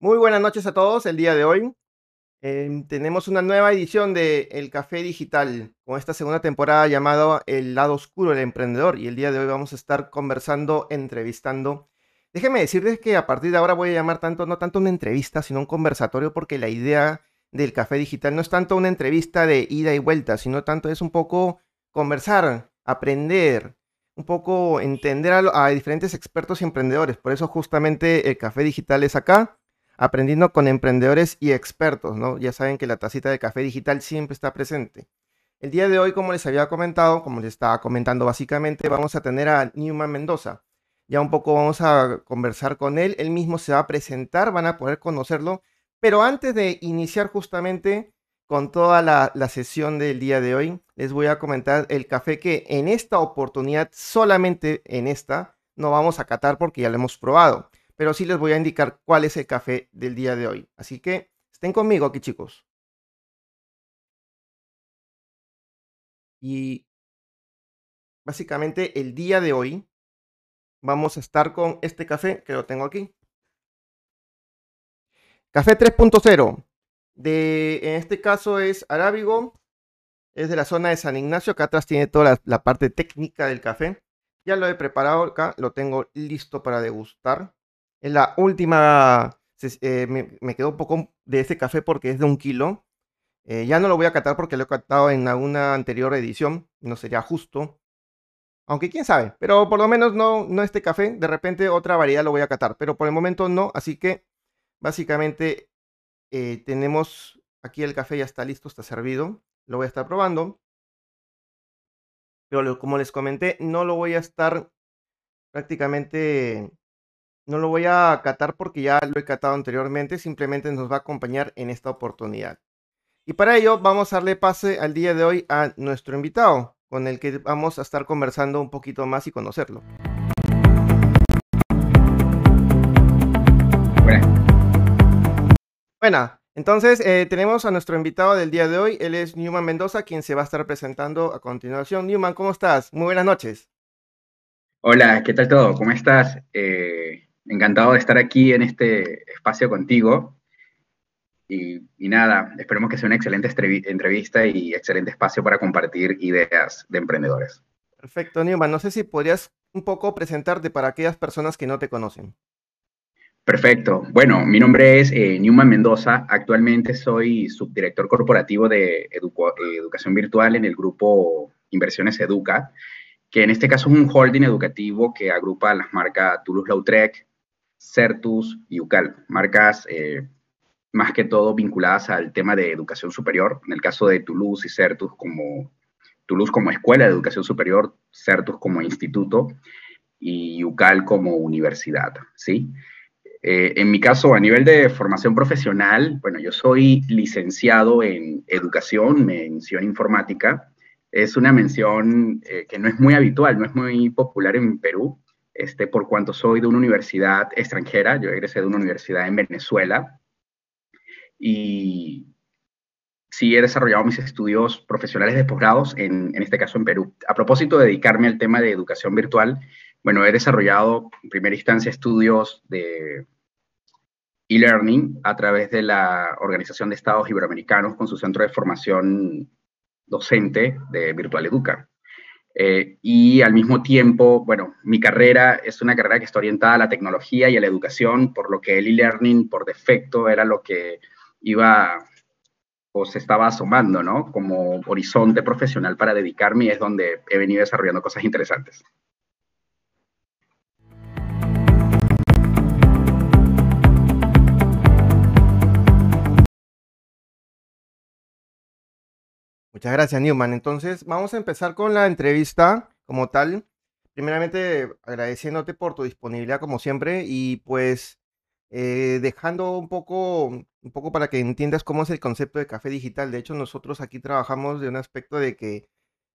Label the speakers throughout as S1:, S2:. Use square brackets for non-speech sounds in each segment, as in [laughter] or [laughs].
S1: Muy buenas noches a todos. El día de hoy em, tenemos una nueva edición de El Café Digital con esta segunda temporada llamada El lado oscuro del emprendedor. Y el día de hoy vamos a estar conversando, entrevistando. Déjenme decirles que a partir de ahora voy a llamar tanto, no tanto una entrevista, sino un conversatorio, porque la idea del Café Digital no es tanto una entrevista de ida y vuelta, sino tanto es un poco conversar, aprender, un poco entender a, a diferentes expertos y emprendedores. Por eso justamente el Café Digital es acá aprendiendo con emprendedores y expertos, ¿no? Ya saben que la tacita de café digital siempre está presente. El día de hoy, como les había comentado, como les estaba comentando básicamente, vamos a tener a Newman Mendoza. Ya un poco vamos a conversar con él, él mismo se va a presentar, van a poder conocerlo, pero antes de iniciar justamente con toda la, la sesión del día de hoy, les voy a comentar el café que en esta oportunidad, solamente en esta, no vamos a catar porque ya lo hemos probado pero sí les voy a indicar cuál es el café del día de hoy. Así que estén conmigo aquí, chicos. Y básicamente el día de hoy vamos a estar con este café que lo tengo aquí. Café 3.0. De, en este caso es arábigo. Es de la zona de San Ignacio. Acá atrás tiene toda la, la parte técnica del café. Ya lo he preparado acá. Lo tengo listo para degustar. En la última, eh, me, quedó un poco de ese café porque es de un kilo. Eh, ya no lo voy a catar porque lo he catado en alguna anterior edición. No sería justo. Aunque quién sabe. Pero por lo menos no, no este café. De repente otra variedad lo voy a catar. Pero por el momento no. Así que básicamente eh, tenemos aquí el café ya está listo, está servido. Lo voy a estar probando. Pero como les comenté, no lo voy a estar prácticamente no lo voy a catar porque ya lo he catado anteriormente, simplemente nos va a acompañar en esta oportunidad. Y para ello vamos a darle pase al día de hoy a nuestro invitado, con el que vamos a estar conversando un poquito más y conocerlo. Bueno, entonces eh, tenemos a nuestro invitado del día de hoy, él es Newman Mendoza, quien se va a estar presentando a continuación. Newman, ¿cómo estás? Muy buenas noches.
S2: Hola, ¿qué tal todo? ¿Cómo estás? Eh, encantado de estar aquí en este espacio contigo. Y, nada, esperemos que sea una excelente entrevista y excelente espacio para compartir ideas de emprendedores.
S1: Perfecto, Newman. No sé si podrías un poco presentarte para aquellas personas que no te conocen.
S2: Perfecto. Bueno, mi nombre es eh, Newman Mendoza. Actualmente soy subdirector corporativo de educación virtual en el grupo Inversiones Educa, que en este caso es un holding educativo que agrupa las marcas Toulouse-Lautrec, Certus y UCAL, marcas eh, más que todo vinculadas al tema de educación superior, en el caso de Toulouse y Certus como Toulouse como escuela de educación superior, Certus como instituto y UCAL como universidad, ¿sí? Eh, en mi caso, a nivel de formación profesional, bueno, yo soy licenciado en educación, mención informática. Es una mención eh, que no es muy habitual, no es muy popular en Perú. Este, por cuanto soy de una universidad extranjera, yo egresé de una universidad en Venezuela y sí he desarrollado mis estudios profesionales de posgrados, en, en este caso en Perú. A propósito de dedicarme al tema de educación virtual, bueno, he desarrollado en primera instancia estudios de e-learning a través de la Organización de Estados Iberoamericanos con su centro de formación docente de Virtual Educa. Eh, y al mismo tiempo, bueno, mi carrera es una carrera que está orientada a la tecnología y a la educación, por lo que el e-learning por defecto era lo que iba o se estaba asomando, ¿no? Como horizonte profesional para dedicarme y es donde he venido desarrollando cosas interesantes.
S1: Muchas gracias, Newman. Entonces, vamos a empezar con la entrevista como tal. Primeramente, agradeciéndote por tu disponibilidad como siempre y pues eh, dejando un poco, un poco para que entiendas cómo es el concepto de café digital. De hecho, nosotros aquí trabajamos de un aspecto de que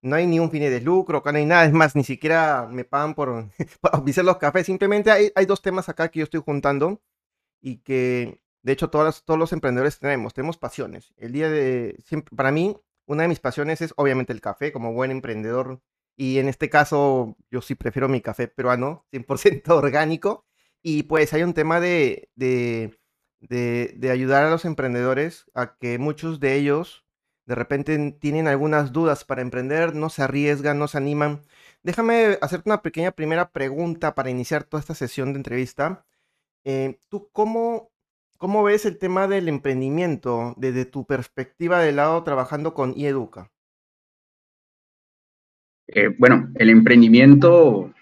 S1: no hay ni un fin de lucro, acá no hay nada, es más, ni siquiera me pagan por, [laughs] por los cafés. Simplemente hay, hay, dos temas acá que yo estoy juntando y que, de hecho, todos, todos los emprendedores tenemos, tenemos pasiones. El día de, siempre, para mí, una de mis pasiones es obviamente el café, como buen emprendedor. Y en este caso, yo sí prefiero mi café peruano, 100% [laughs] orgánico. Y pues hay un tema de, de, de, ayudar a los emprendedores a que muchos de ellos de repente tienen algunas dudas para emprender, no se arriesgan, no se animan. Déjame hacerte una pequeña primera pregunta para iniciar toda esta sesión de entrevista. Eh, ¿Tú cómo, cómo ves el tema del emprendimiento desde tu perspectiva de lado trabajando con IEDUCA?
S2: Eh, bueno, el emprendimiento,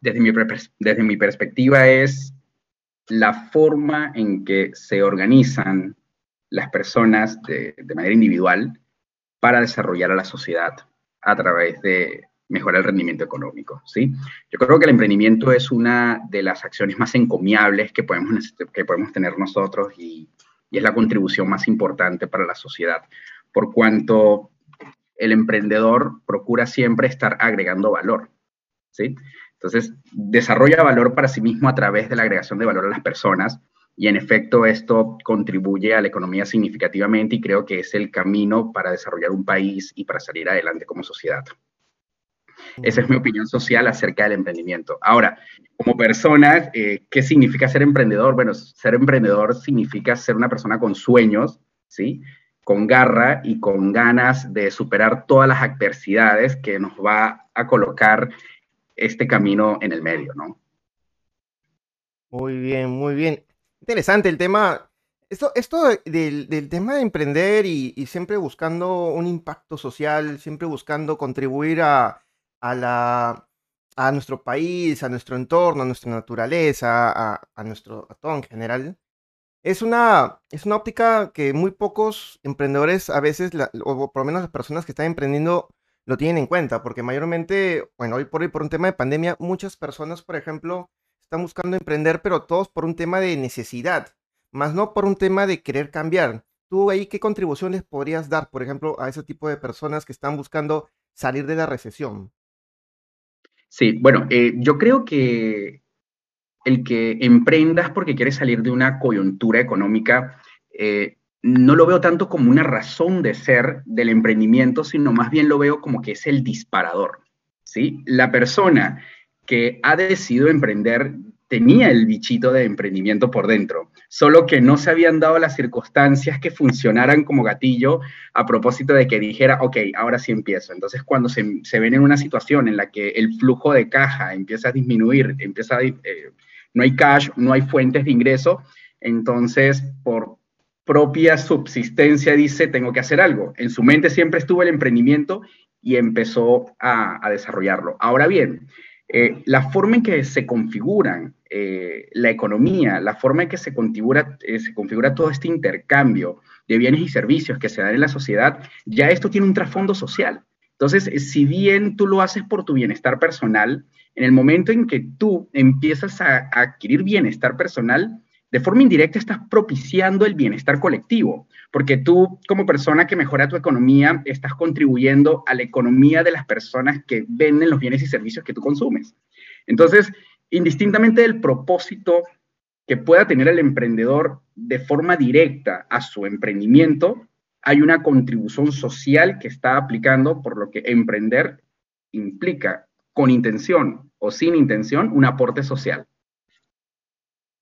S2: desde mi, desde mi perspectiva, es la forma en que se organizan las personas de, de manera individual para desarrollar a la sociedad a través de mejorar el rendimiento económico, ¿sí? Yo creo que el emprendimiento es una de las acciones más encomiables que podemos, que podemos tener nosotros y, y es la contribución más importante para la sociedad, por cuanto el emprendedor procura siempre estar agregando valor, ¿sí? Entonces, desarrolla valor para sí mismo a través de la agregación de valor a las personas y en efecto esto contribuye a la economía significativamente y creo que es el camino para desarrollar un país y para salir adelante como sociedad. Esa es mi opinión social acerca del emprendimiento. Ahora, como persona, eh, ¿qué significa ser emprendedor? Bueno, ser emprendedor significa ser una persona con sueños, ¿sí? Con garra y con ganas de superar todas las adversidades que nos va a colocar este camino en el medio, ¿no?
S1: Muy bien, muy bien. Interesante el tema. Esto, esto del, tema de emprender y, y, siempre buscando un impacto social, siempre buscando contribuir a, a, la, a nuestro país, a nuestro entorno, a nuestra naturaleza, a, a nuestro a todo en general. Es una, es una óptica que muy pocos emprendedores a veces, la, o por lo menos las personas que están emprendiendo, lo tienen en cuenta, porque mayormente, bueno, hoy por hoy por un tema de pandemia, muchas personas, por ejemplo, están buscando emprender, pero todos por un tema de necesidad, más no por un tema de querer cambiar. ¿Tú ahí qué contribución les podrías dar, por ejemplo, a ese tipo de personas que están buscando salir de la recesión?
S2: Sí, bueno, eh, yo creo que el que emprendas porque quieres salir de una coyuntura económica, eh, no lo veo tanto como una razón de ser del emprendimiento, sino más bien lo veo como que es el disparador. ¿sí? La persona que ha decidido emprender tenía el bichito de emprendimiento por dentro, solo que no se habían dado las circunstancias que funcionaran como gatillo a propósito de que dijera, ok, ahora sí empiezo. Entonces, cuando se, se ven en una situación en la que el flujo de caja empieza a disminuir, empieza a, eh, no hay cash, no hay fuentes de ingreso, entonces por propia subsistencia dice, tengo que hacer algo. En su mente siempre estuvo el emprendimiento y empezó a, a desarrollarlo. Ahora bien, eh, la forma en que se configuran eh, la economía, la forma en que se configura, eh, se configura todo este intercambio de bienes y servicios que se dan en la sociedad, ya esto tiene un trasfondo social. Entonces, si bien tú lo haces por tu bienestar personal, en el momento en que tú empiezas a, a adquirir bienestar personal, de forma indirecta estás propiciando el bienestar colectivo, porque tú como persona que mejora tu economía estás contribuyendo a la economía de las personas que venden los bienes y servicios que tú consumes. Entonces, indistintamente del propósito que pueda tener el emprendedor de forma directa a su emprendimiento, hay una contribución social que está aplicando, por lo que emprender implica, con intención o sin intención, un aporte social.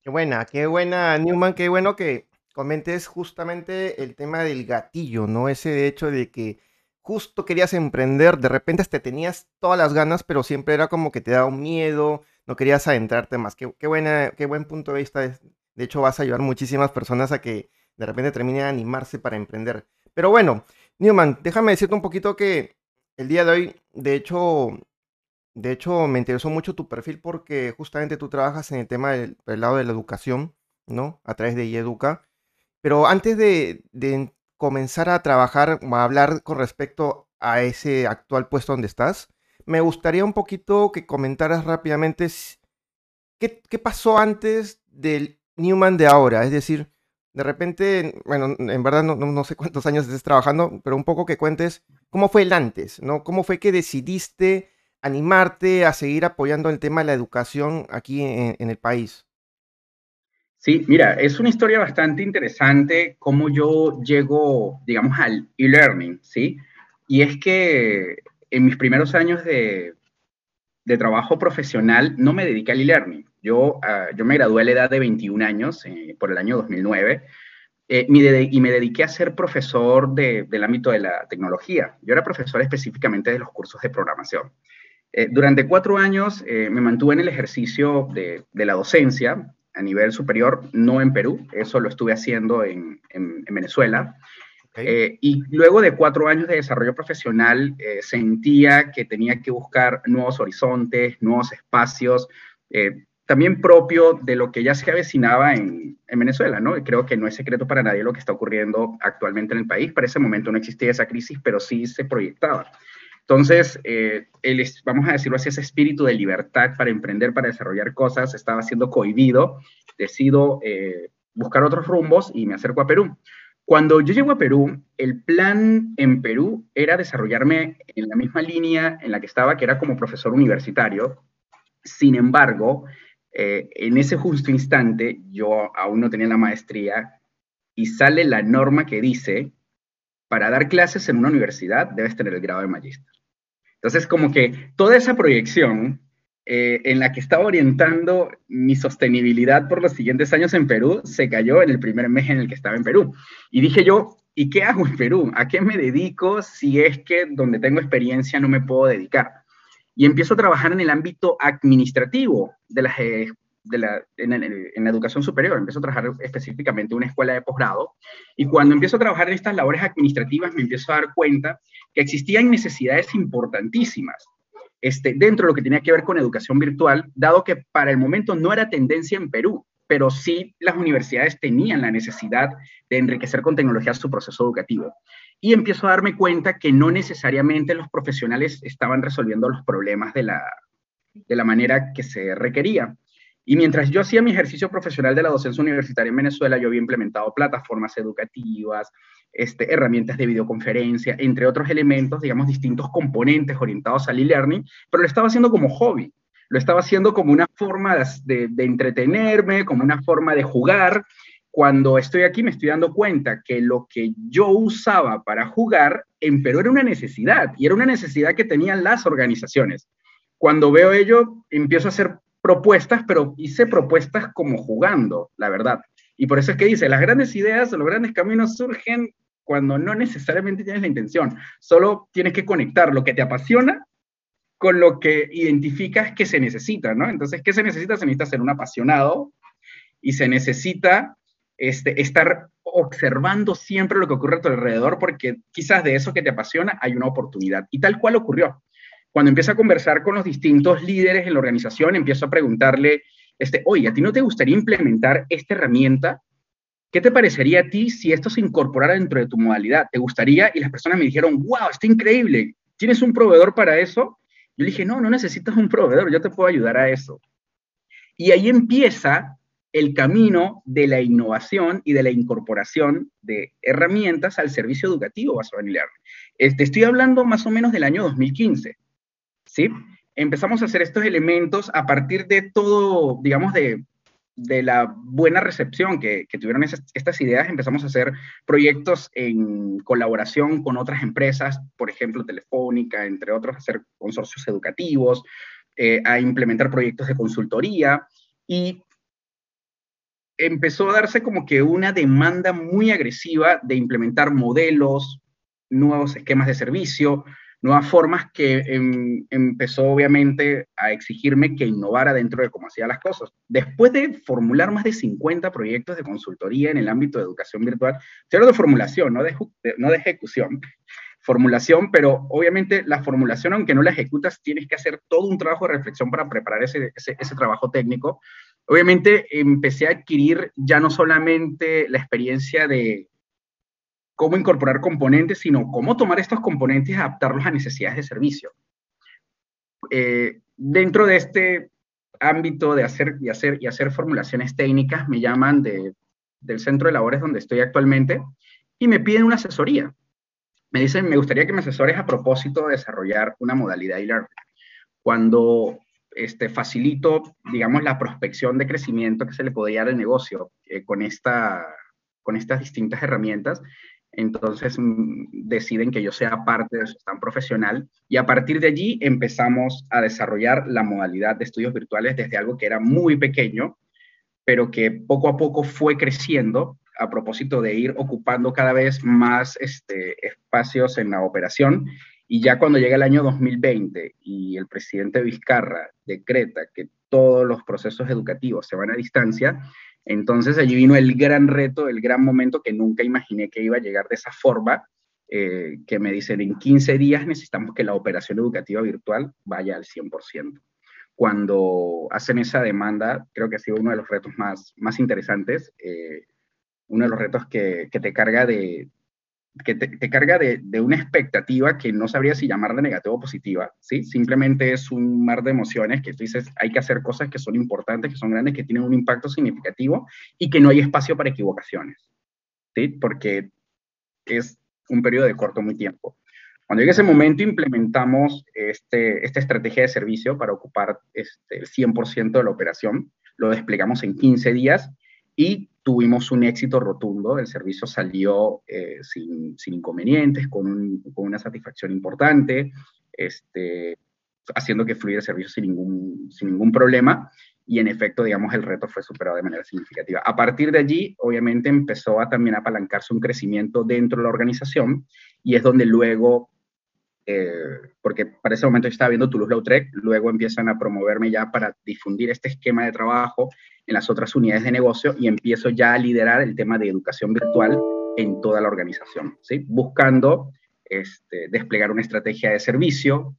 S1: Qué buena, qué buena, Newman, qué bueno que comentes justamente el tema del gatillo, ¿no? Ese hecho de que justo querías emprender, de repente te tenías todas las ganas, pero siempre era como que te daba un miedo, no querías adentrarte más. Qué, buena, qué buen punto de vista. De hecho, vas a ayudar muchísimas personas a que de repente terminen a animarse para emprender. Pero bueno, Newman, déjame decirte un poquito que el día de hoy, de hecho, de hecho, me interesó mucho tu perfil porque justamente tú trabajas en el tema del, lado de la educación, ¿no? A través de IEDUCA. Pero antes de, comenzar a trabajar a hablar con respecto a ese actual puesto donde estás, me gustaría un poquito que comentaras rápidamente qué, qué pasó antes del Newman de ahora. Es decir, de repente, bueno, en verdad no, no, sé cuántos años estés trabajando, pero un poco que cuentes cómo fue el antes, ¿no? ¿Cómo fue que decidiste animarte a seguir apoyando el tema de la educación aquí en, en el país?
S2: Sí, mira, es una historia bastante interesante cómo yo llego, digamos, al e-learning, ¿sí? Y es que en mis primeros años de, de trabajo profesional no me dediqué al e-learning. Yo, ah, yo me gradué a la edad de 21 años, eh, por el año 2009, eh, y me dediqué a ser profesor del ámbito de la tecnología. Yo era profesor específicamente de los cursos de programación. Eh, durante cuatro años me mantuve en el ejercicio de, la docencia a nivel superior, no en Perú, eso lo estuve haciendo en, en, Venezuela. y luego de cuatro años de desarrollo profesional, sentía que tenía que buscar nuevos horizontes, nuevos espacios, también propio de lo que ya se avecinaba en, en, Venezuela, ¿no? Y creo que no es secreto para nadie lo que está ocurriendo actualmente en el país. Para ese momento no existía esa crisis, pero sí se proyectaba. Entonces, eh, vamos a decirlo así, ese espíritu de libertad para emprender, para desarrollar cosas, estaba siendo cohibido. Decido eh, buscar otros rumbos y me acerco a Perú. Cuando yo llego a Perú, el plan en Perú era desarrollarme en la misma línea en la que estaba, que era como profesor universitario. Sin embargo, eh, en ese justo instante yo aún no tenía la maestría y sale la norma que dice, para dar clases en una universidad debes tener el grado de magíster. Entonces, como que toda esa proyección eh, en la que estaba orientando mi sostenibilidad por los siguientes años en Perú se cayó en el primer mes en el que estaba en Perú. Y dije yo, ¿y qué hago en Perú? ¿A qué me dedico si es que donde tengo experiencia no me puedo dedicar? y empiezo a trabajar en el ámbito administrativo de la, en, la educación superior. Empiezo a trabajar específicamente en una escuela de posgrado y cuando empiezo a trabajar en estas labores administrativas me empiezo a dar cuenta que existían necesidades importantísimas este, dentro de lo que tenía que ver con educación virtual, dado que para el momento no era tendencia en Perú, pero sí las universidades tenían la necesidad de enriquecer con tecnología su proceso educativo y empiezo a darme cuenta que no necesariamente los profesionales estaban resolviendo los problemas de la, de la manera que se requería. Y mientras yo hacía mi ejercicio profesional de la docencia universitaria en Venezuela, yo había implementado plataformas educativas, este, herramientas de videoconferencia, entre otros elementos, digamos, distintos componentes orientados al e-learning, pero lo estaba haciendo como hobby, lo estaba haciendo como una forma de, de entretenerme, como una forma de jugar, cuando estoy aquí me estoy dando cuenta que lo que yo usaba para jugar en Perú era una necesidad y era una necesidad que tenían las organizaciones. Cuando veo ello, empiezo a hacer propuestas, pero hice propuestas como jugando, la verdad. Y por eso es que dice, las grandes ideas o los grandes caminos surgen cuando no necesariamente tienes la intención, solo tienes que conectar lo que te apasiona con lo que identificas que se necesita, ¿no? Entonces, ¿qué se necesita? Se necesita ser un apasionado y se necesita este, estar observando siempre lo que ocurre a tu alrededor, porque quizás de eso que te apasiona hay una oportunidad. Y tal cual ocurrió. Cuando empiezo a conversar con los distintos líderes en la organización, empiezo a preguntarle, este, oye, ¿a ti no te gustaría implementar esta herramienta? ¿Qué te parecería a ti si esto se incorporara dentro de tu modalidad? ¿Te gustaría? Y las personas me dijeron, wow, está increíble. ¿Tienes un proveedor para eso? Yo le dije, no, no necesitas un proveedor, yo te puedo ayudar a eso. Y ahí empieza el camino de la innovación y de la incorporación de herramientas al servicio educativo basado en learning. Este, estoy hablando más o menos del año 2015, ¿sí? Empezamos a hacer estos elementos a partir de todo, digamos, de, la buena recepción que, tuvieron estas ideas, empezamos a hacer proyectos en colaboración con otras empresas, por ejemplo, Telefónica, entre otros, hacer consorcios educativos, eh, a implementar proyectos de consultoría y empezó a darse como que una demanda muy agresiva de implementar modelos, nuevos esquemas de servicio, nuevas formas que em, empezó obviamente a exigirme que innovara dentro de cómo hacía las cosas. Después de formular más de 50 proyectos de consultoría en el ámbito de educación virtual, estoy de formulación, no de, no de ejecución, [laughs] formulación, pero obviamente la formulación, aunque no la ejecutas, tienes que hacer todo un trabajo de reflexión para preparar ese, ese trabajo técnico obviamente empecé a adquirir ya no solamente la experiencia de cómo incorporar componentes, sino cómo tomar estos componentes y adaptarlos a necesidades de servicio. Eh, dentro de este ámbito de hacer y hacer y hacer formulaciones técnicas, me llaman del centro de labores donde estoy actualmente y me piden una asesoría. Me dicen, me gustaría que me asesores a propósito de desarrollar una modalidad e-learning. Cuando este, facilito, digamos, la prospección de crecimiento que se le podía dar al negocio eh, con, esta, con estas distintas herramientas, entonces mm, deciden que yo sea parte de su stand profesional y a partir de allí empezamos a desarrollar la modalidad de estudios virtuales desde algo que era muy pequeño, pero que poco a poco fue creciendo a propósito de ir ocupando cada vez más este, espacios en la operación. Y ya cuando llega el año 2020 y el presidente Vizcarra decreta que todos los procesos educativos se van a distancia, entonces allí vino el gran reto, el gran momento que nunca imaginé que iba a llegar de esa forma, eh, que me dicen en 15 días necesitamos que la operación educativa virtual vaya al 100%. Cuando hacen esa demanda, creo que ha sido uno de los retos más, más interesantes, eh, uno de los retos que, que te carga de, que te, carga de, una expectativa que no sabría si llamarla negativa o positiva, ¿sí? Simplemente es un mar de emociones que tú dices, hay que hacer cosas que son importantes, que son grandes, que tienen un impacto significativo y que no hay espacio para equivocaciones, ¿sí? Porque es un periodo de corto muy tiempo. Cuando llegue ese momento, implementamos este, esta estrategia de servicio para ocupar este, el 100% de la operación, lo desplegamos en 15 días y tuvimos un éxito rotundo, el servicio salió eh, sin, inconvenientes, con, con, una satisfacción importante, este, haciendo que fluya el servicio sin ningún, sin ningún problema y en efecto, digamos, el reto fue superado de manera significativa. A partir de allí, obviamente, empezó a también apalancarse un crecimiento dentro de la organización y es donde luego, eh, porque para ese momento yo estaba viendo Toulouse-Lautrec, luego empiezan a promoverme ya para difundir este esquema de trabajo en las otras unidades de negocio y empiezo ya a liderar el tema de educación virtual en toda la organización, ¿sí? buscando este, desplegar una estrategia de servicio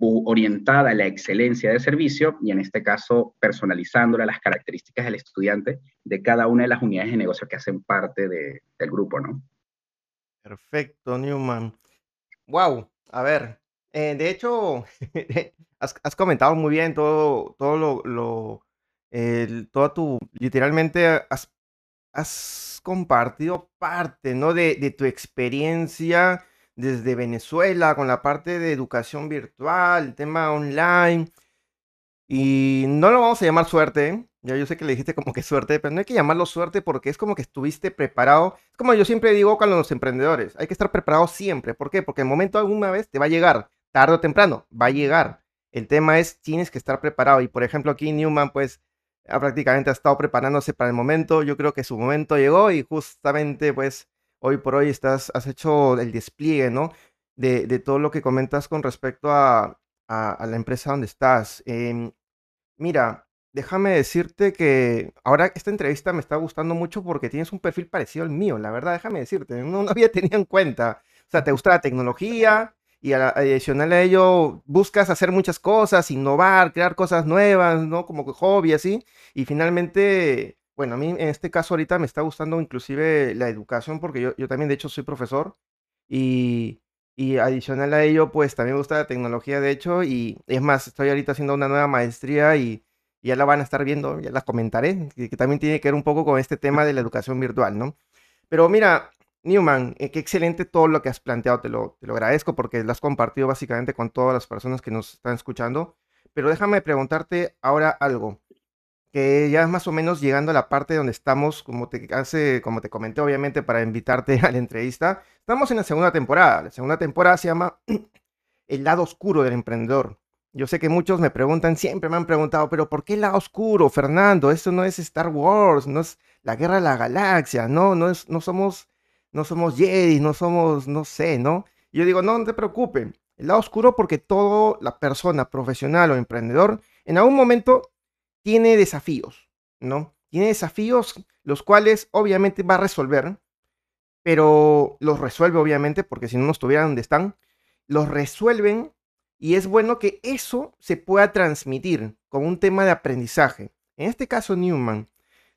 S2: orientada a la excelencia de servicio y en este caso personalizándola las características del estudiante de cada una de las unidades de negocio que hacen parte de, del grupo, ¿no?
S1: Perfecto, Newman. Wow, a ver, eh, de hecho, [laughs] has, has, comentado muy bien todo, todo lo, el, toda tu, literalmente has, has compartido parte, ¿no? De, de, tu experiencia desde Venezuela con la parte de educación virtual, tema online. Y no lo vamos a llamar suerte, ya yo sé que le dijiste como que suerte, pero no hay que llamarlo suerte porque es como que estuviste preparado. Es como yo siempre digo con los emprendedores, hay que estar preparado siempre. ¿Por qué? Porque el momento alguna vez te va a llegar, tarde o temprano, va a llegar. El tema es, tienes que estar preparado. Y por ejemplo, aquí Newman, pues, prácticamente ha estado preparándose para el momento. Yo creo que su momento llegó y justamente, pues, hoy por hoy estás, has hecho el despliegue, ¿no? De, de todo lo que comentas con respecto a, a, a la empresa donde estás. Eh, mira, déjame decirte que ahora esta entrevista me está gustando mucho porque tienes un perfil parecido al mío, la verdad, déjame decirte, no, no había tenido en cuenta. O sea, te gusta la tecnología, y adicional a ello buscas hacer muchas cosas, innovar, crear cosas nuevas, ¿no? Como hobby, así. Y finalmente, bueno, a mí en este caso ahorita me está gustando inclusive la educación porque yo, yo también de hecho soy profesor y, y adicional a ello, pues también me gusta la tecnología, de hecho, y es más, estoy ahorita haciendo una nueva maestría y, ya la van a estar viendo, ya la comentaré, que, también tiene que ver un poco con este tema de la educación virtual, ¿no? Pero mira, Newman, eh, qué excelente todo lo que has planteado, te lo, te lo agradezco porque lo has compartido básicamente con todas las personas que nos están escuchando. Pero déjame preguntarte ahora algo, ya es más o menos llegando a la parte donde estamos, como te, hace, como te comenté obviamente para invitarte [laughs] a la entrevista, estamos en la segunda temporada. La segunda temporada se llama [clears throat] El lado oscuro del emprendedor. Yo sé que muchos me preguntan, siempre me han preguntado, pero ¿por qué el lado oscuro, Fernando? Esto no es Star Wars, no es la guerra de la galaxia, no, no, es, no somos no somos Jedi, no somos, no sé, ¿no? yo digo, no, no te preocupes. El lado oscuro porque toda la persona profesional o emprendedor en algún momento tiene desafíos, ¿no? Tiene desafíos los cuales obviamente va a resolver, pero los resuelve obviamente porque si no, no estuvieran donde están, los resuelven y es bueno que eso se pueda transmitir como un tema de aprendizaje. En este caso, Newman,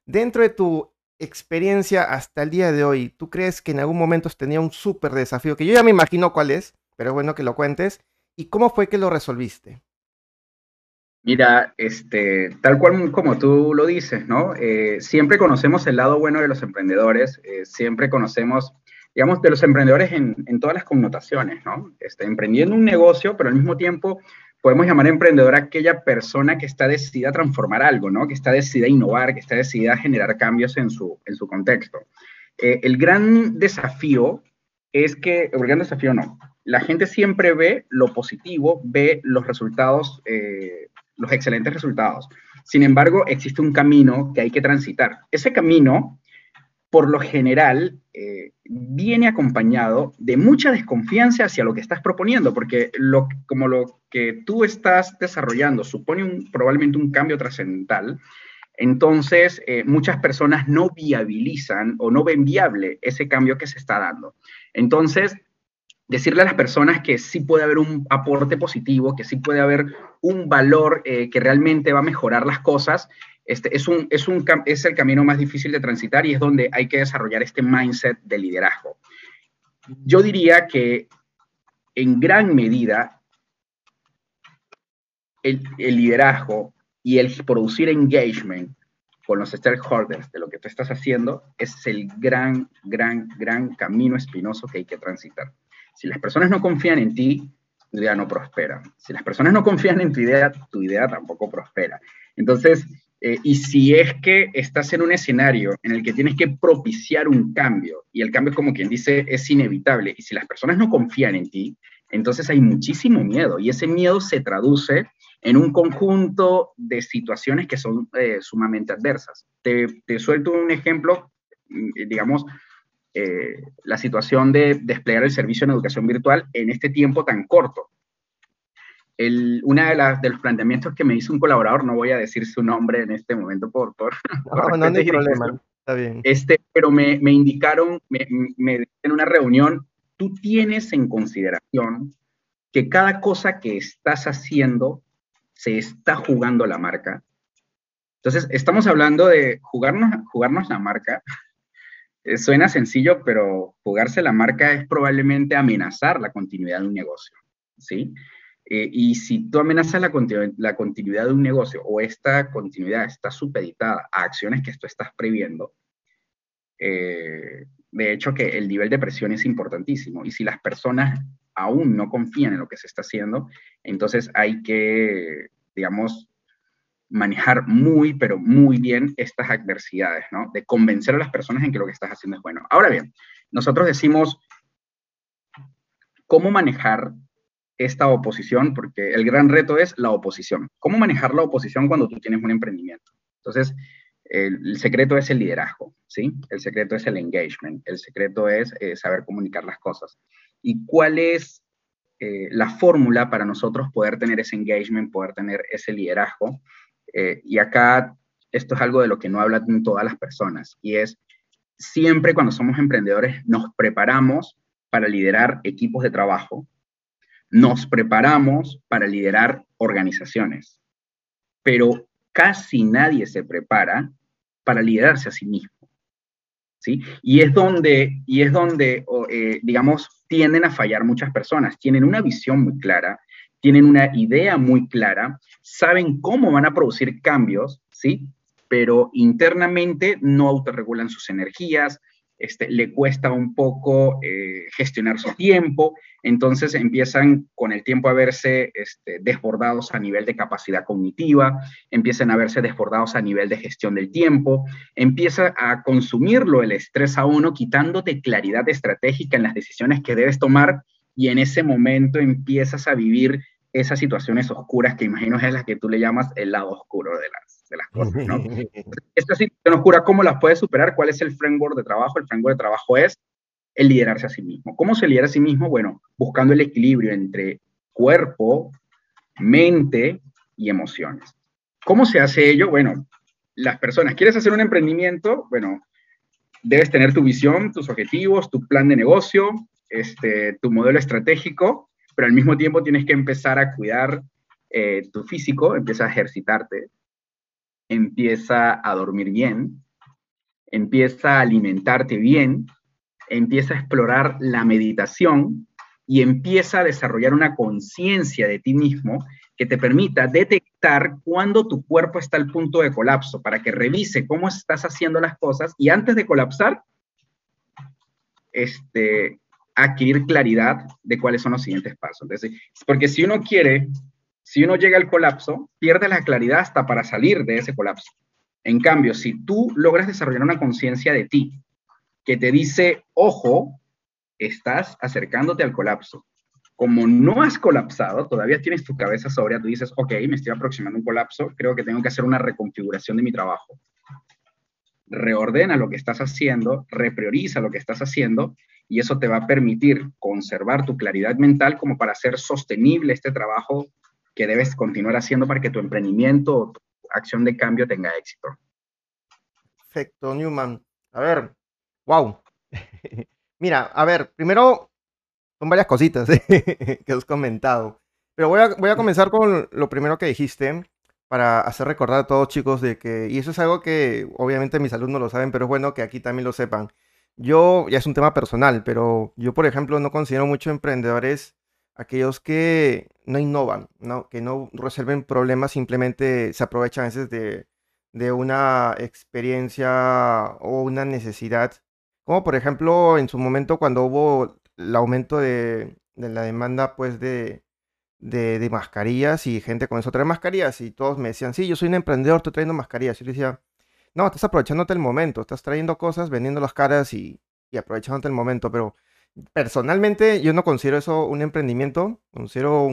S1: dentro de tu experiencia hasta el día de hoy, ¿tú crees que en algún momento has tenido un súper desafío? Que yo ya me imagino cuál es, pero es bueno que lo cuentes. ¿Y cómo fue que lo resolviste?
S2: Mira, este, tal cual como tú lo dices, ¿no? Eh, siempre conocemos el lado bueno de los emprendedores, eh, siempre conocemos, digamos, de los emprendedores en, en todas las connotaciones, ¿no? Este, emprendiendo un negocio, pero al mismo tiempo podemos llamar emprendedora a aquella persona que está decidida a transformar algo, ¿no? Que está decidida a innovar, que está decidida a generar cambios en su, en su contexto. eh, el gran desafío es que, el gran desafío no, la gente siempre ve lo positivo, ve los resultados, eh, los excelentes resultados. Sin embargo, existe un camino que hay que transitar. Ese camino, por lo general, eh, viene acompañado de mucha desconfianza hacia lo que estás proponiendo, porque lo, como lo que tú estás desarrollando supone un, probablemente un cambio trascendental, entonces eh, muchas personas no viabilizan o no ven viable ese cambio que se está dando. Entonces, decirle a las personas que sí puede haber un aporte positivo, que sí puede haber un valor eh, que realmente va a mejorar las cosas, este, es, el camino más difícil de transitar y es donde hay que desarrollar este mindset de liderazgo. Yo diría que en gran medida el, el liderazgo y el producir engagement con los stakeholders de lo que tú estás haciendo es el gran, gran, gran camino espinoso que hay que transitar. Si las personas no confían en ti, tu idea no prospera. Si las personas no confían en tu idea, tu idea tampoco prospera. Entonces, eh, y si es que estás en un escenario en el que tienes que propiciar un cambio, y el cambio, como quien dice, es inevitable, y si las personas no confían en ti, entonces hay muchísimo miedo, y ese miedo se traduce en un conjunto de situaciones que son eh, sumamente adversas. Te, suelto un ejemplo, mm, digamos, eh, la situación de desplegar el servicio en educación virtual en este tiempo tan corto. El, una de, las, de los planteamientos que me hizo un colaborador, no voy a decir su nombre en este momento por... por,
S1: no, no, hay problema, está bien.
S2: Este, pero me, me indicaron me, me, en una reunión, tú tienes en consideración que cada cosa que estás haciendo se está jugando la marca. Entonces, estamos hablando de jugarnos, jugarnos la marca suena sencillo, pero jugarse la marca es probablemente amenazar la continuidad de un negocio, ¿sí? Eh, y si tú amenazas la, la, continuidad de un negocio o esta continuidad está supeditada a acciones que tú estás previendo, eh, de hecho que el nivel de presión es importantísimo. Y si las personas aún no confían en lo que se está haciendo, entonces hay que, digamos, manejar muy, pero muy bien estas adversidades, ¿no? De convencer a las personas en que lo que estás haciendo es bueno. Ahora bien, nosotros decimos cómo manejar esta oposición, porque el gran reto es la oposición. ¿Cómo manejar la oposición cuando tú tienes un emprendimiento? Entonces, el, secreto es el liderazgo, ¿sí? El secreto es el engagement, el secreto es eh, saber comunicar las cosas. ¿Y cuál es eh, la fórmula para nosotros poder tener ese engagement, poder tener ese liderazgo? Eh, y acá esto es algo de lo que no hablan todas las personas, y es siempre cuando somos emprendedores nos preparamos para liderar equipos de trabajo, nos preparamos para liderar organizaciones, pero casi nadie se prepara para liderarse a sí mismo. ¿Sí? Y es donde, y es donde eh, digamos, tienden a fallar muchas personas. Tienen una visión muy clara, tienen una idea muy clara, saben cómo van a producir cambios, ¿sí? Pero internamente no autorregulan sus energías, este, le cuesta un poco eh, gestionar su tiempo, entonces empiezan con el tiempo a verse este, desbordados a nivel de capacidad cognitiva, empiezan a verse desbordados a nivel de gestión del tiempo, empieza a consumirlo el estrés a uno, quitándote claridad estratégica en las decisiones que debes tomar y en ese momento empiezas a vivir esas situaciones oscuras que imagino es la que tú le llamas el lado oscuro de las, de las cosas. ¿no? [laughs] Esta situación oscura, ¿cómo las puedes superar? ¿Cuál es el framework de trabajo? El framework de trabajo es el liderarse a sí mismo. ¿Cómo se lidera a sí mismo? Bueno, buscando el equilibrio entre cuerpo, mente y emociones. ¿Cómo se hace ello? Bueno, las personas, ¿quieres hacer un emprendimiento? Bueno, debes tener tu visión, tus objetivos, tu plan de negocio, este, tu modelo estratégico pero al mismo tiempo tienes que empezar a cuidar eh, tu físico, empieza a ejercitarte, empieza a dormir bien, empieza a alimentarte bien, empieza a explorar la meditación y empieza a desarrollar una conciencia de ti mismo que te permita detectar cuando tu cuerpo está al punto de colapso, para que revise cómo estás haciendo las cosas y antes de colapsar, este, adquirir claridad de cuáles son los siguientes pasos. Entonces, porque si uno quiere, si uno llega al colapso, pierde la claridad hasta para salir de ese colapso. En cambio, si tú logras desarrollar una conciencia de ti, que te dice, ojo, estás acercándote al colapso. Como no has colapsado, todavía tienes tu cabeza sobre, tú dices, ok, me estoy aproximando a un colapso, creo que tengo que hacer una reconfiguración de mi trabajo. Reordena lo que estás haciendo, reprioriza lo que estás haciendo y eso te va a permitir conservar tu claridad mental como para hacer sostenible este trabajo que debes continuar haciendo para que tu emprendimiento o tu acción de cambio tenga éxito.
S1: Perfecto, Newman. A ver, wow. [laughs] Mira, a ver, primero son varias cositas [laughs] que has comentado. Pero voy a, voy a comenzar con lo primero que dijiste para hacer recordar a todos chicos de que, y eso es algo que obviamente mis alumnos lo saben, pero es bueno que aquí también lo sepan. Yo, ya es un tema personal, pero yo, por ejemplo, no considero mucho emprendedores aquellos que no innovan, ¿no? que no resuelven problemas, simplemente se aprovechan a veces de, de una experiencia o una necesidad como por ejemplo, en su momento cuando hubo el aumento de, la demanda, pues, de, de, mascarillas y gente comenzó a traer mascarillas y todos me decían, sí, yo soy un emprendedor, estoy trayendo mascarillas. Y yo decía, no, estás aprovechándote el momento, estás trayendo cosas, vendiendo las caras y, y aprovechándote el momento, pero personalmente yo no considero eso un emprendimiento, considero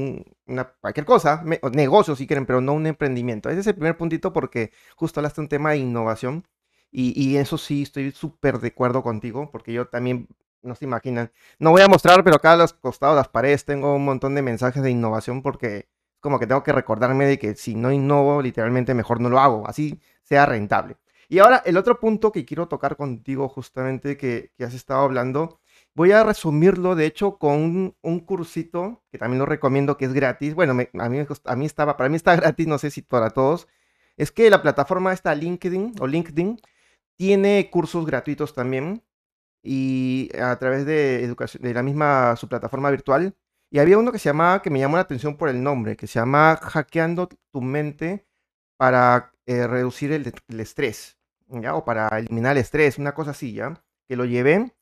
S1: una, cualquier cosa, negocio si quieren, pero no un emprendimiento. Ese es el primer puntito porque justo hablaste un tema de innovación y, eso sí, estoy súper de acuerdo contigo, porque yo también, no se imaginan, no voy a mostrar, pero acá a los costados las paredes tengo un montón de mensajes de innovación porque como que tengo que recordarme de que si no innovo, literalmente mejor no lo hago, así sea rentable. Y ahora el otro punto que quiero tocar contigo justamente que, que has estado hablando, voy a resumirlo de hecho con un, cursito que también lo recomiendo que es gratis. Bueno, a, mí, a mí estaba, para mí está [laughs] gratis, no sé si para todos. Es que la plataforma está LinkedIn o LinkedIn tiene cursos gratuitos también y a través de, educación, de la misma su plataforma virtual. Y había uno que se llamaba, que me llamó la atención por el nombre, que se llama Hackeando tu mente para eh, reducir el, estrés, ¿ya? O para eliminar el estrés, una cosa así. Que lo llevé.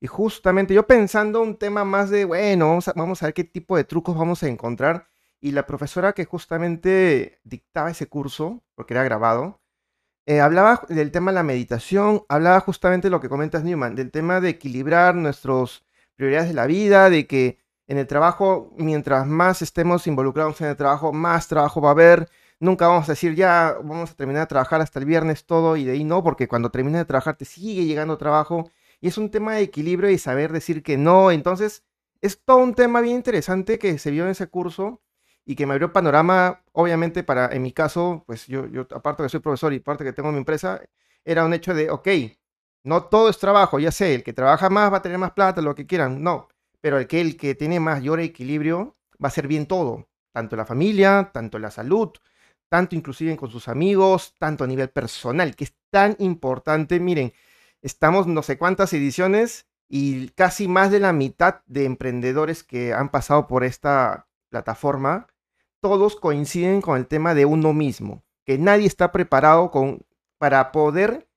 S1: Y justamente yo pensando un tema más de, bueno, vamos a, vamos a ver qué tipo de trucos vamos a encontrar. Y la profesora que justamente dictaba ese curso, porque era grabado, eh, hablaba del tema de la meditación, hablaba justamente de lo que comentas Newman, del tema de equilibrar nuestras prioridades de la vida, de que en el trabajo, mientras más estemos involucrados en el trabajo, más trabajo va a haber. Nunca vamos a decir ya vamos a terminar de trabajar hasta el viernes todo y de ahí no, porque cuando termines de trabajar te sigue llegando trabajo. Y es un tema de equilibrio y saber decir que no. Entonces, es todo un tema bien interesante que se vio en ese curso y que me abrió panorama, obviamente, para, en mi caso, pues yo, aparte que soy profesor y aparte que tengo mi empresa, era un hecho de, ok, no todo es trabajo, ya sé, el que trabaja más va a tener más plata, lo que quieran, no, pero el que, el que tiene mayor equilibrio va a ser bien todo, tanto la familia, tanto la salud, tanto inclusive con sus amigos, tanto a nivel personal, que es tan importante, miren, estamos no sé cuántas ediciones y casi más de la mitad de emprendedores que han pasado por esta plataforma todos coinciden con el tema de uno mismo, que nadie está preparado con, para poder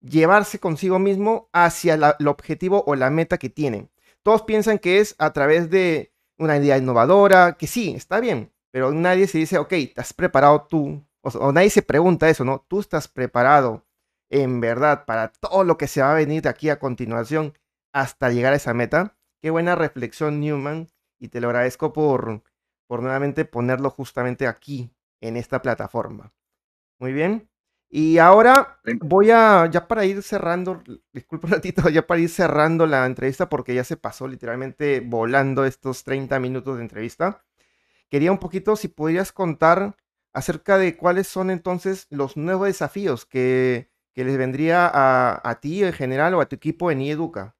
S1: llevarse consigo mismo hacia el objetivo o la meta que tienen. Todos piensan que es a través de una idea innovadora, que sí, está bien, pero nadie se dice, ok, ¿estás preparado tú? O, o nadie se pregunta eso, ¿no? ¿Tú estás preparado en verdad para todo lo que se va a venir de aquí a continuación hasta llegar a esa meta? Qué buena reflexión, Newman, y te lo agradezco por, por nuevamente ponerlo justamente aquí, en esta plataforma. Muy bien. Y ahora voy a, ya para ir cerrando, disculpa un ratito, [laughs] ya para ir cerrando la entrevista porque ya se pasó literalmente volando estos 30 minutos de entrevista. Quería un poquito si podrías contar acerca de cuáles son entonces los nuevos desafíos que, que les vendría a, a ti en general o a tu equipo en IEDUCA.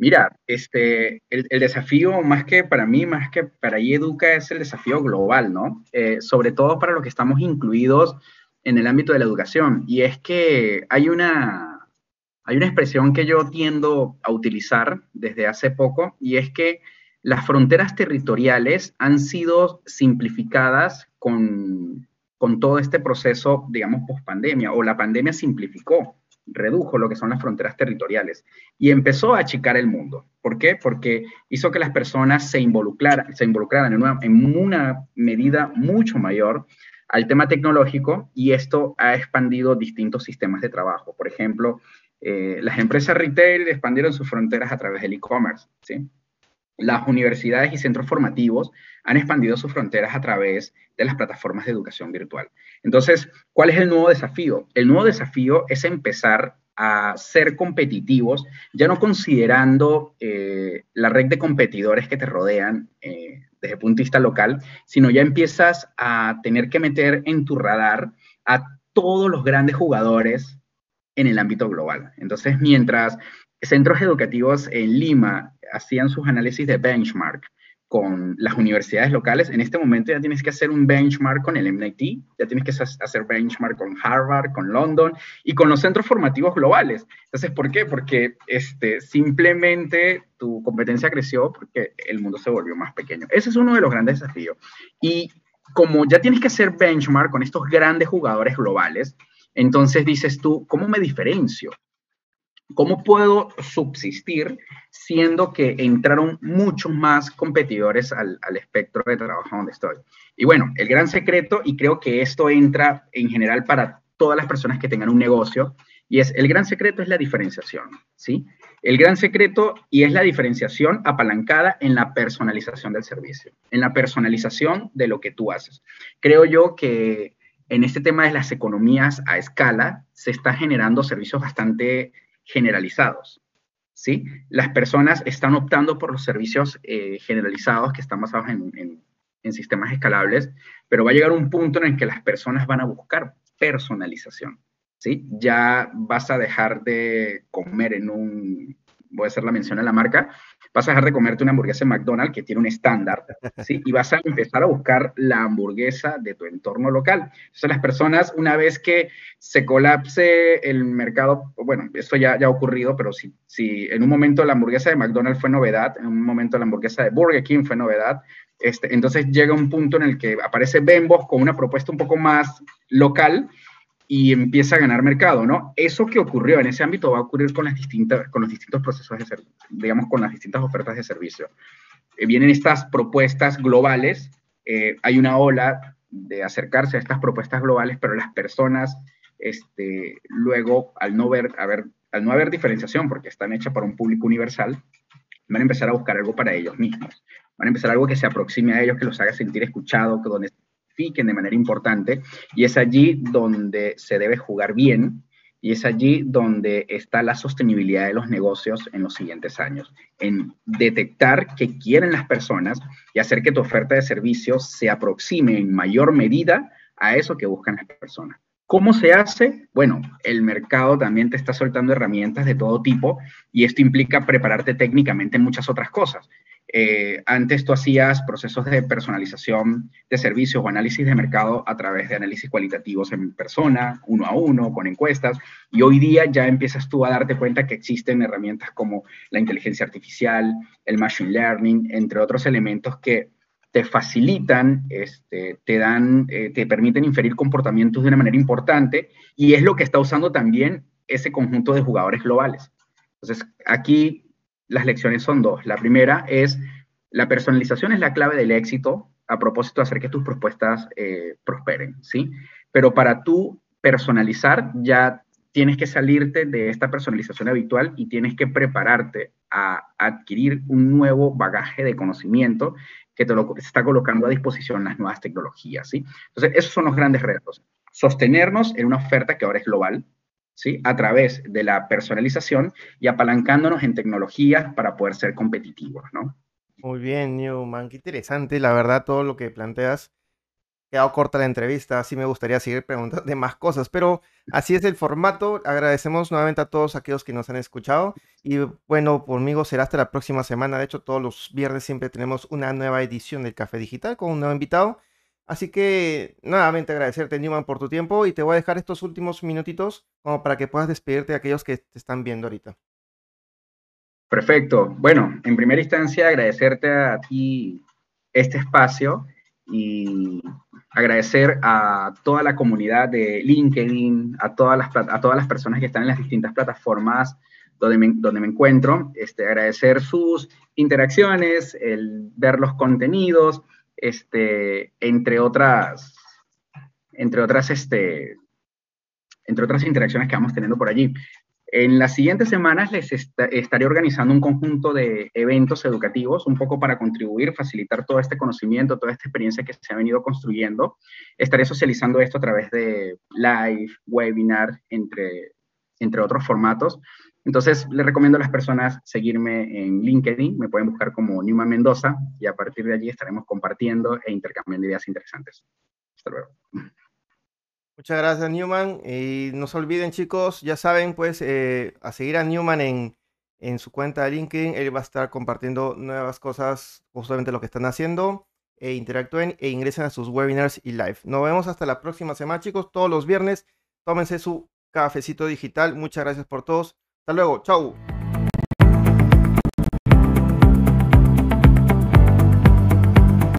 S2: Mira, este, el, desafío más que para mí, más que para IEDUCA, es el desafío global, ¿no? Eh, sobre todo para los que estamos incluidos en el ámbito de la educación. Y es que hay una, hay una expresión que yo tiendo a utilizar desde hace poco, y es que las fronteras territoriales han sido simplificadas con, con todo este proceso, digamos, post pandemia, o la pandemia simplificó redujo lo que son las fronteras territoriales y empezó a achicar el mundo. ¿Por qué? Porque hizo que las personas se involucraran, se involucraran en, una, medida mucho mayor al tema tecnológico y esto ha expandido distintos sistemas de trabajo. Por ejemplo, eh, las empresas retail expandieron sus fronteras a través del e-commerce, ¿sí? Las universidades y centros formativos han expandido sus fronteras a través de las plataformas de educación virtual. Entonces, ¿cuál es el nuevo desafío? El nuevo desafío es empezar a ser competitivos, ya no considerando eh, la red de competidores que te rodean eh, desde el punto de vista local, sino ya empiezas a tener que meter en tu radar a todos los grandes jugadores en el ámbito global. Entonces, mientras centros educativos en Lima hacían sus análisis de benchmark con las universidades locales, en este momento ya tienes que hacer un benchmark con el MIT, ya tienes que hacer benchmark con Harvard, con London y con los centros formativos globales. Entonces, ¿por qué? Porque este, simplemente tu competencia creció porque el mundo se volvió más pequeño. Ese es uno de los grandes desafíos. Y como ya tienes que hacer benchmark con estos grandes jugadores globales, entonces dices tú, ¿cómo me diferencio? ¿Cómo puedo subsistir siendo que entraron muchos más competidores al, espectro de trabajo donde estoy? Y bueno, el gran secreto, y creo que esto entra en general para todas las personas que tengan un negocio, y es, el gran secreto es la diferenciación, ¿sí? El gran secreto y es la diferenciación apalancada en la personalización del servicio, en la personalización de lo que tú haces. Creo yo que en este tema de las economías a escala se está generando servicios bastante generalizados. ¿sí? Las personas están optando por los servicios eh, generalizados que están basados en, sistemas escalables, pero va a llegar un punto en el que las personas van a buscar personalización. ¿sí? Ya vas a dejar de comer en un, voy a hacer la mención a la marca, vas a dejar de comerte una hamburguesa en McDonald's que tiene un estándar, [laughs] ¿sí? Y vas a empezar a buscar la hamburguesa de tu entorno local. Entonces, las personas, una vez que se colapse el mercado, bueno, esto ya, ya ha ocurrido, pero si, si en un momento la hamburguesa de McDonald's fue novedad, en un momento la hamburguesa de Burger King fue novedad, este, entonces llega un punto en el que aparece Bembos con una propuesta un poco más local y empieza a ganar mercado, ¿no? Eso que ocurrió en ese ámbito va a ocurrir con, las distintas, con los distintos procesos de digamos, con las distintas ofertas de servicio. Eh, vienen estas propuestas globales, eh, hay una ola de acercarse a estas propuestas globales, pero las personas, este, luego, al no, ver, a ver, al no haber diferenciación, porque están hechas para un público universal, van a empezar a buscar algo para ellos mismos. Van a empezar algo que se aproxime a ellos, que los haga sentir escuchados, que donde de manera importante y es allí donde se debe jugar bien y es allí donde está la sostenibilidad de los negocios en los siguientes años, en detectar qué quieren las personas y hacer que tu oferta de servicios se aproxime en mayor medida a eso que buscan las personas. ¿Cómo se hace? Bueno, el mercado también te está soltando herramientas de todo tipo y esto implica prepararte técnicamente en muchas otras cosas. Eh, antes tú hacías procesos de personalización de servicios o análisis de mercado a través de análisis cualitativos en persona, uno a uno, con encuestas, y hoy día ya empiezas tú a darte cuenta que existen herramientas como la inteligencia artificial, el machine learning, entre otros elementos que te facilitan, este, te dan, eh, te permiten inferir comportamientos de una manera importante, y es lo que está usando también ese conjunto de jugadores globales. Entonces, aquí las lecciones son dos. La primera es, la personalización es la clave del éxito a propósito de hacer que tus propuestas eh, prosperen, ¿sí? Pero para tú personalizar ya tienes que salirte de esta personalización habitual y tienes que prepararte a adquirir un nuevo bagaje de conocimiento que te lo está colocando a disposición las nuevas tecnologías, ¿sí? Entonces, esos son los grandes retos. Sostenernos en una oferta que ahora es global, ¿sí? a través de la personalización y apalancándonos en tecnologías para poder ser competitivos. ¿no?
S1: Muy bien, Newman, qué interesante, la verdad, todo lo que planteas. Quedado corta la entrevista, así me gustaría seguir preguntando de más cosas, pero así es el formato. Agradecemos nuevamente a todos aquellos que nos han escuchado y bueno, conmigo será hasta la próxima semana. De hecho, todos los viernes siempre tenemos una nueva edición del Café Digital con un nuevo invitado. Así que nuevamente agradecerte, Newman, por tu tiempo y te voy a dejar estos últimos minutitos como para que puedas despedirte de aquellos que te están viendo ahorita.
S2: Perfecto. Bueno, en primera instancia agradecerte a ti este espacio y agradecer a toda la comunidad de LinkedIn, a todas las, a todas las personas que están en las distintas plataformas donde me, donde me encuentro, este, agradecer sus interacciones, el ver los contenidos, este, entre otras, entre otras, este, entre otras interacciones que vamos teniendo por allí. En las siguientes semanas les estaré organizando un conjunto de eventos educativos, un poco para contribuir, facilitar todo este conocimiento, toda esta experiencia que se ha venido construyendo. Estaré socializando esto a través de live, webinar, entre, entre otros formatos. Entonces, les recomiendo a las personas seguirme en LinkedIn, me pueden buscar como Newman Mendoza y a partir de allí estaremos compartiendo e intercambiando ideas interesantes. Hasta luego.
S1: Muchas gracias, Newman. Y no se olviden, chicos, ya saben, pues, eh, a seguir a Newman en, en su cuenta de LinkedIn. Él va a estar compartiendo nuevas cosas, justamente lo que están haciendo. E interactúen e ingresen a sus webinars y live. Nos vemos hasta la próxima semana, chicos. Todos los viernes, tómense su cafecito digital. Muchas gracias por todos. Hasta luego. Chau.